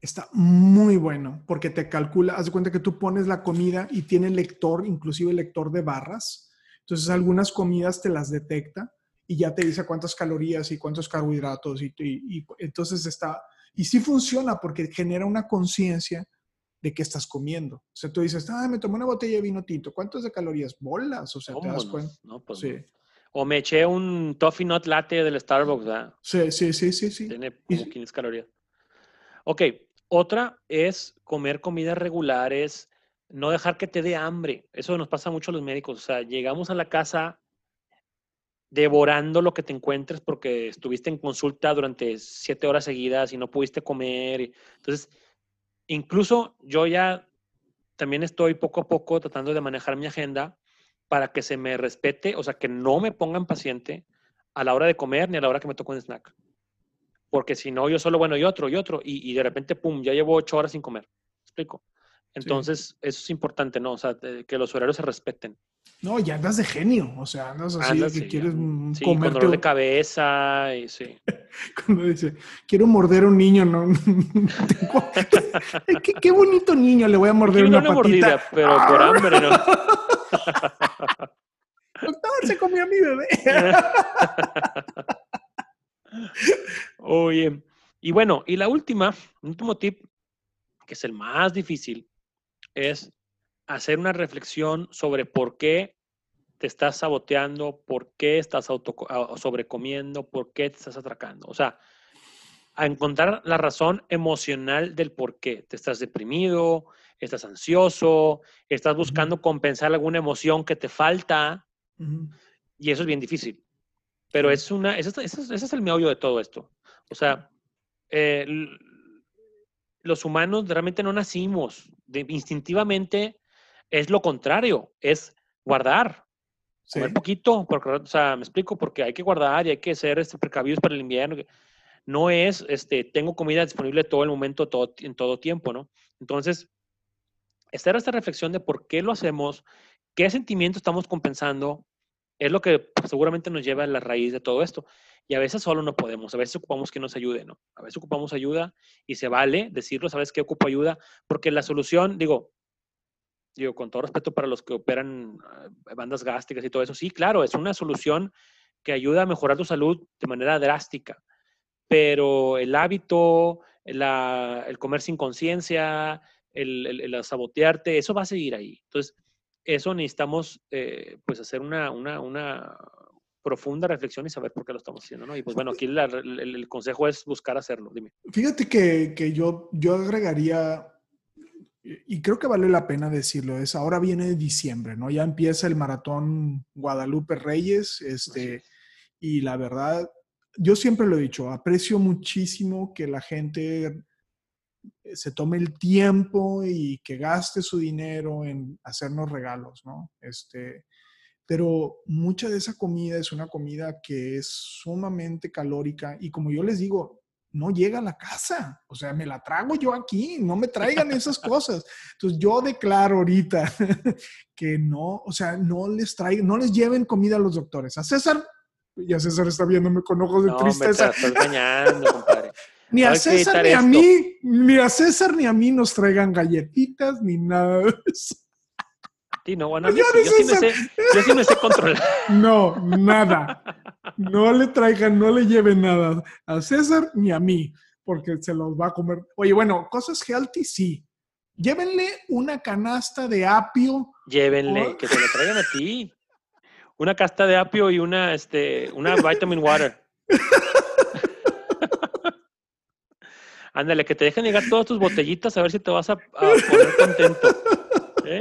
Está muy bueno porque te calcula, haz de cuenta que tú pones la comida y tiene lector, inclusive lector de barras. Entonces algunas comidas te las detecta y ya te dice cuántas calorías y cuántos carbohidratos y, y- y entonces está, y sí funciona porque genera una conciencia de qué estás comiendo. O sea, tú dices, ah, me tomé una botella de vino tinto, ¿cuántas de calorías? Bolas, o sea, te das cuenta. ¿no? Pues, Sí, no. O me eché un toffee nut latte del Starbucks, ¿verdad? sí, sí, sí, sí. sí. Tiene como 15 calorías. Ok, otra es comer comidas regulares, no dejar que te dé hambre. Eso nos pasa mucho a los médicos. O sea, llegamos a la casa devorando lo que te encuentres porque estuviste en consulta durante siete horas seguidas y no pudiste comer. Entonces, incluso yo ya también estoy poco a poco tratando de manejar mi agenda para que se me respete, o sea, que no me pongan paciente a la hora de comer ni a la hora que me toque un snack. Porque si no, yo solo, bueno, y otro, y otro, y, y de repente, pum, ya llevo ocho horas sin comer. ¿Me explico? Entonces, eso es importante, ¿no? O sea, que los horarios se respeten. No, ya andas de genio. O sea, andas así Andas, que sí, quieres mm, Sí, con comerte. dolor de cabeza, y sí. (laughs) Cuando dice, quiero morder a un niño, no. (laughs) ¿Qué, qué bonito niño, le voy a morder una, una patita. mordida, pero por (laughs) hambre, ¿no? Doctor, se comió a mi bebé. Oye, y bueno, y la última, último tip, que es el más difícil, es hacer una reflexión sobre por qué te estás saboteando, por qué estás auto, sobrecomiendo, por qué te estás atracando. O sea, a encontrar la razón emocional del por qué. Te estás deprimido, estás ansioso, estás buscando compensar alguna emoción que te falta. Ujú. Y eso es bien difícil. Pero es una, ese, es- ese es- ese es el meollo de todo esto. O sea, eh, los humanos realmente no nacimos. De- instintivamente es lo contrario, es guardar. Sí. Comer poquito, porque, o sea, me explico, porque hay que guardar y hay que ser este, precavidos para el invierno. No es, este, tengo comida disponible todo el momento, todo, en todo tiempo, ¿no? Entonces, hacer esta reflexión de por qué lo hacemos, qué sentimiento estamos compensando, es lo que seguramente nos lleva a la raíz de todo esto. Y a veces solo no podemos, a veces ocupamos que nos ayude, ¿no? A veces ocupamos ayuda y se vale decirlo, ¿sabes qué? Ocupo ayuda, porque la solución, digo, digo, con todo respeto para los que operan eh, bandas gástricas y todo eso, sí, claro, es una solución que ayuda a mejorar tu salud de manera drástica, pero el hábito, la- el comer sin conciencia, el, el- el sabotearte, eso va a seguir ahí. Entonces, eso necesitamos eh, pues hacer una, una, una profunda reflexión y saber por qué lo estamos haciendo, ¿no? Y pues bueno, aquí la- el, el consejo es buscar hacerlo, dime. Fíjate que, que yo, yo agregaría, y creo que vale la pena decirlo, es ahora viene diciembre, ¿no? Ya empieza el maratón Guadalupe Reyes, este, y la verdad, yo siempre lo he dicho, aprecio muchísimo que la gente se tome el tiempo y que gaste su dinero en hacernos regalos, ¿no? Este, pero mucha de esa comida es una comida que es sumamente calórica y como yo les digo, no llega a la casa, o sea, me la trago yo aquí, no me traigan esas (laughs) cosas. Entonces yo declaro ahorita (laughs) que no, o sea, no les traigan, no les lleven comida a los doctores. A César, ya César está viéndome con ojos de No, tristeza. la estás bañando, compadre. Ni a César ni a mí, ni a César ni a mí nos traigan galletitas ni nada de eso. (laughs) Sí, no, bueno, Yo sí, yo me sé, yo sí me sé controlar. (laughs) No, nada. No le traigan, no le lleven nada a César ni a mí, porque se los va a comer. Oye, bueno, cosas healthy sí. Llévenle una canasta de apio. Llévenle, que se lo traigan a ti. Una casta de apio y una, este, una vitamin water. (laughs) Ándale, que te dejen llegar todas tus botellitas a ver si te vas a, a poner contento. ¿eh?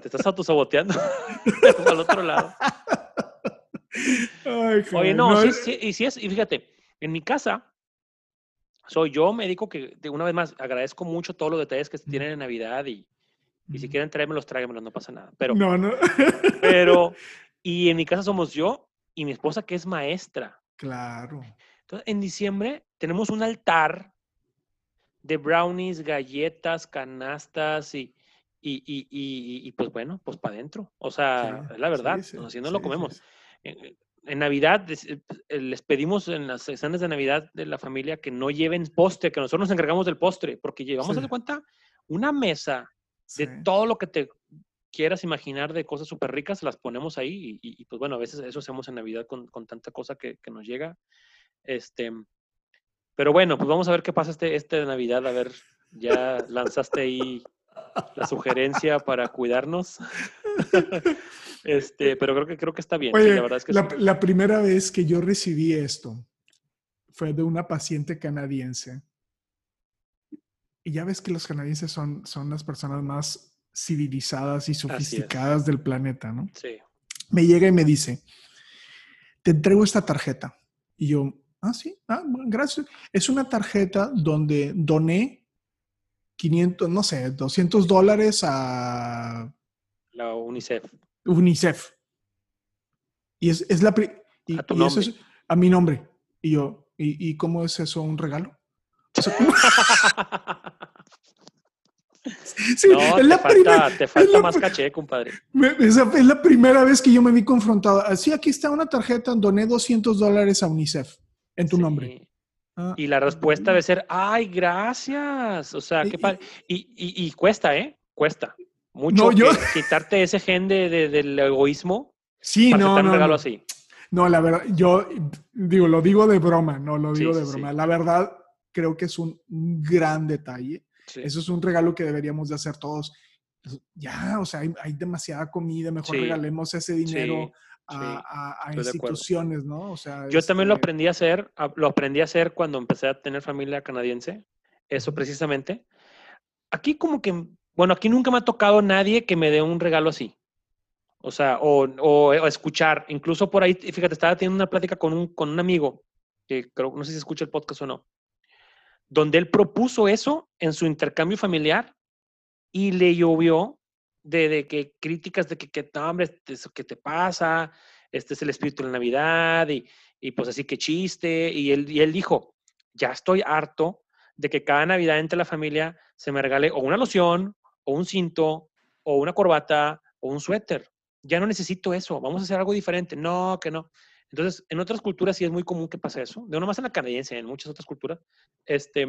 Te estás autosaboteando (laughs) al otro lado. Ay, Oye, caray, no, sí, sí, y sí es, y fíjate, en mi casa soy yo médico que, de una vez más, agradezco mucho todos los detalles que se tienen en Navidad y, y si quieren tráiganmelos, no pasa nada. Pero, No, no. pero, (laughs) y en mi casa somos yo y mi esposa que es maestra. Claro. Entonces, en diciembre tenemos un altar de brownies, galletas, canastas y, y, y, pues bueno, pues para adentro. O sea, Sí, es la verdad, sí, sí, o sea, así no sí, lo comemos. sí. En, en Navidad eh, eh, les pedimos en las cenas de Navidad de la familia que no lleven postre, que nosotros nos encargamos del postre, porque llevamos, de cuenta, una mesa de todo lo que te quieras imaginar de cosas súper ricas, las ponemos ahí y, y, pues bueno, a veces eso hacemos en Navidad con, con tanta cosa que, que nos llega. Este, pero bueno, pues vamos a ver qué pasa este, este de Navidad, a ver, ya lanzaste ahí la sugerencia para cuidarnos. (laughs) este, pero creo que creo que está bien. sí, Oye, la verdad es que la, sí. la primera vez que yo recibí esto fue de una paciente canadiense. Y ya ves que los canadienses son, son las personas más civilizadas y sofisticadas del planeta, ¿no? Sí. Me llega y me dice, te entrego esta tarjeta. Y yo, ah, sí, ah, gracias. Es una tarjeta donde doné 500, no sé, 200 dólares a La UNICEF. UNICEF. Y es, es la... Y, A tu y eso nombre. es a mi nombre. Y yo, ¿Y, y cómo es eso un regalo? (laughs) Sí, no, es te, la falta, te falta más caché, compadre. esa es la primera vez que yo me vi confrontado. Así, aquí está una tarjeta, doné 200 dólares a UNICEF en tu nombre. Ah, y la respuesta debe ser, ay, gracias. O sea, qué padre. Y, y, cuesta, ¿eh? Cuesta. Mucho (laughs) quitarte ese gen de, del egoísmo. Sí, para no, no, un regalo así. No, la verdad, yo digo, lo digo de broma, no lo digo de broma. La verdad, creo que es un gran detalle eso es un regalo que deberíamos de hacer todos. Ya, o sea, hay, demasiada comida, mejor regalemos ese dinero a, instituciones, ¿no? O sea, yo también lo este aprendí a hacer, lo aprendí a hacer cuando empecé a tener familia canadiense, eso precisamente. Aquí como que, bueno, aquí nunca me ha tocado nadie que me dé un regalo así. O sea, o, o, escuchar, incluso por ahí, fíjate, estaba teniendo una plática con un, con un amigo, que creo, no sé si escucha el podcast o no, donde él propuso eso en su intercambio familiar y le llovió de, que críticas de que, que hombre, ¿qué te pasa? Este es el espíritu de la Navidad y, y pues así que chiste. Y él, y él dijo, ya estoy harto de que cada Navidad entre la familia se me regale o una loción, o un cinto, o una corbata, o un suéter. Ya no necesito eso, vamos a hacer algo diferente. No, que no. Entonces, en otras culturas sí es muy común que pase eso, de una más en la canadiense, en muchas otras culturas. Este,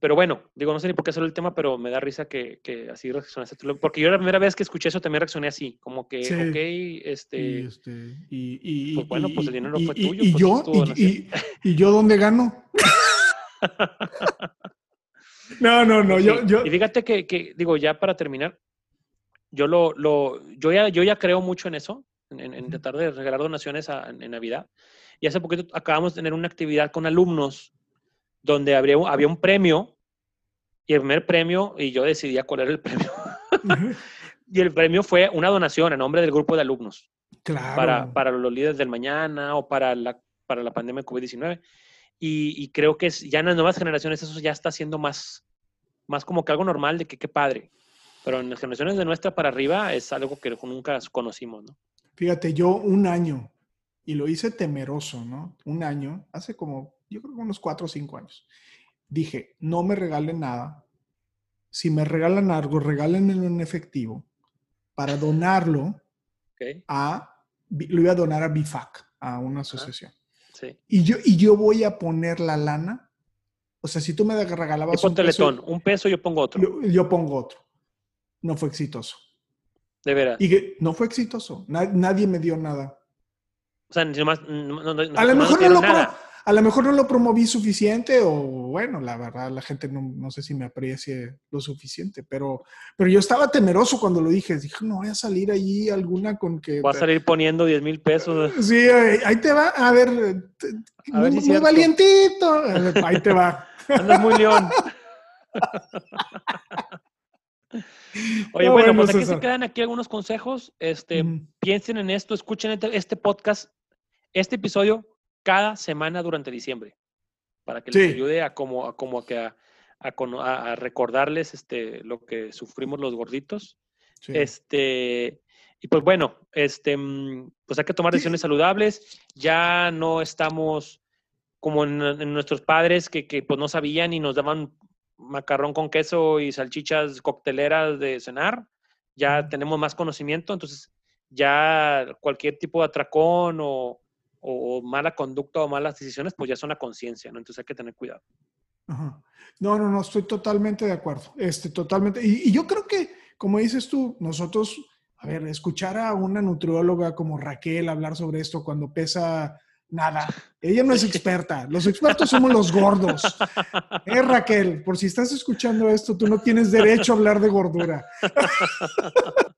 pero bueno, digo, no sé ni por qué solo el tema, pero me da risa que, que así reaccionaste Porque yo la primera vez que escuché eso también reaccioné así, como que, ok, este... Y, este, y, pues bueno, pues el dinero fue tuyo. Y, pues yo, y, yo dónde gano? (laughs) no, no, no, yo, yo... Y fíjate que, que, digo, ya para terminar, yo lo, lo, yo ya, yo ya creo mucho en eso, en, tratar de regalar donaciones en, Navidad. Y hace poquito acabamos de tener una actividad con alumnos donde habría, había un premio y el primer premio, y yo decidía cuál era el premio. (laughs) y el premio fue una donación a nombre del grupo de alumnos. Claro. Para, para los líderes del mañana o para la, para la pandemia de COVID-19. Y, creo que ya en las nuevas generaciones eso ya está siendo más, más como que algo normal de que qué padre. Pero en las generaciones de nuestra para arriba es algo que nunca conocimos, ¿no? Fíjate, yo un año, y lo hice temeroso, ¿no? Un año, hace como, yo creo que unos cuatro o cinco años, dije, no me regalen nada. Si me regalan algo, regálenmelo en efectivo para donarlo a, lo iba a donar a BIFAC, a una asociación. sí. y, yo, y yo voy a poner la lana. O sea, si tú me regalabas un peso, un peso, yo pongo otro. yo pongo otro. No fue exitoso. De veras. Y que no fue exitoso. nadie me dio nada. O sea, nomás, no, a, lo mejor no lo a lo mejor no lo promoví suficiente o bueno, la verdad, la gente no, sé si me aprecie lo suficiente, pero, pero yo estaba temeroso cuando lo dije. Dije, no voy a salir allí alguna con que... Voy a salir poniendo 10 mil pesos. Sí, ahí te va. A ver, muy, valientito. Ahí te va. Andas muy león. (laughs) Oye, bueno, pues aquí se quedan aquí algunos consejos. Este, Piensen en esto, escuchen este, este, podcast, este episodio cada semana durante diciembre, para que les ayude a como a, como que a, a, recordarles este, lo que sufrimos los gorditos. Este, y pues bueno, este, mm, pues hay que tomar decisiones saludables. Ya no estamos como en, nuestros padres que, que, pues no sabían y nos daban macarrón con queso y salchichas cocteleras de cenar, ya tenemos más conocimiento, entonces ya cualquier tipo de atracón o, mala conducta o malas decisiones, pues ya son a conciencia, ¿no? Entonces hay que tener cuidado. No, no, no, estoy totalmente de acuerdo. Este, totalmente. Y, y, yo creo que, como dices tú, nosotros, a ver, escuchar a una nutrióloga como Raquel hablar sobre esto cuando pesa Nada, ella no es experta. Los expertos somos los gordos. (laughs) Eh, Raquel, por si estás escuchando esto, tú no tienes derecho a hablar de gordura. (laughs)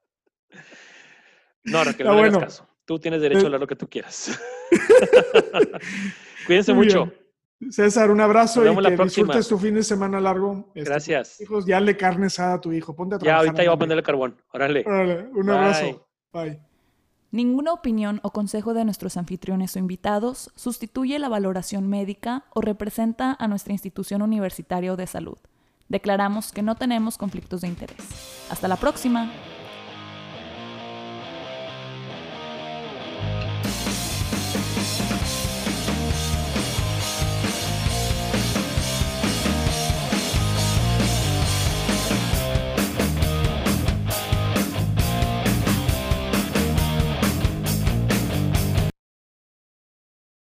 No, Raquel, no bueno. caso. Tú tienes derecho a hablar lo que tú quieras. (laughs) Cuídense mucho. César, un abrazo y que disfrutes tu fin de semana largo. Este, Gracias. Hijos, ya le carne a tu hijo. Ponte a trabajar. Ya, ahorita yo voy a ponerle carbón. Órale. Órale. Un abrazo. Bye. Ninguna opinión o consejo de nuestros anfitriones o invitados sustituye la valoración médica o representa a nuestra institución universitaria de salud. Declaramos que no tenemos conflictos de interés. Hasta la próxima.